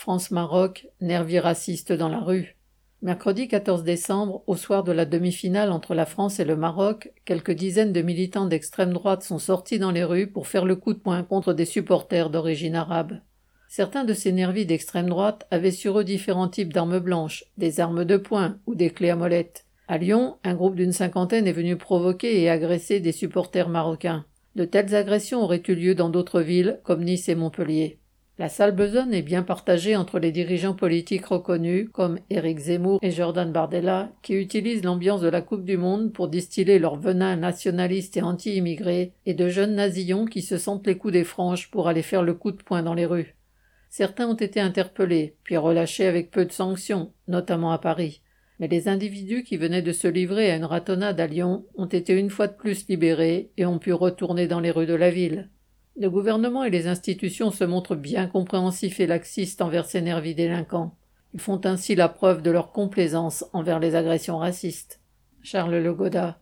France-Maroc, nervis raciste dans la rue. Mercredi 14 décembre, au soir de la demi-finale entre la France et le Maroc, quelques dizaines de militants d'extrême droite sont sortis dans les rues pour faire le coup de poing contre des supporters d'origine arabe. Certains de ces nervis d'extrême droite avaient sur eux différents types d'armes blanches, des armes de poing ou des clés à molette. À Lyon, un groupe d'une cinquantaine est venu provoquer et agresser des supporters marocains. De telles agressions auraient eu lieu dans d'autres villes comme Nice et Montpellier. La salle besogne est bien partagée entre les dirigeants politiques reconnus comme Éric Zemmour et Jordan Bardella, qui utilisent l'ambiance de la Coupe du Monde pour distiller leur venin nationaliste et anti-immigré, et de jeunes nazillons qui se sentent les coups des franges pour aller faire le coup de poing dans les rues. Certains ont été interpellés, puis relâchés avec peu de sanctions, notamment à Paris. Mais les individus qui venaient de se livrer à une ratonnade à Lyon ont été une fois de plus libérés et ont pu retourner dans les rues de la ville. Le gouvernement et les institutions se montrent bien compréhensifs et laxistes envers ces nervis délinquants. Ils font ainsi la preuve de leur complaisance envers les agressions racistes. Charles Legoda.